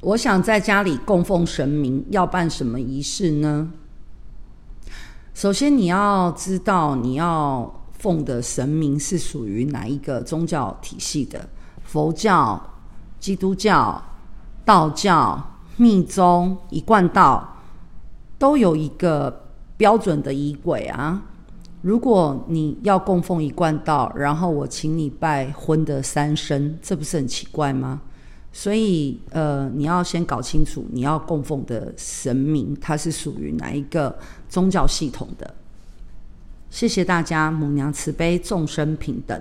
我想在家里供奉神明，要办什么仪式呢？首先，你要知道你要奉的神明是属于哪一个宗教体系的，佛教、基督教、道教、密宗、一贯道，都有一个标准的仪轨啊。如果你要供奉一贯道，然后我请你拜荤的三牲，这不是很奇怪吗？所以，呃，你要先搞清楚你要供奉的神明，它是属于哪一个宗教系统的。谢谢大家，母娘慈悲，众生平等。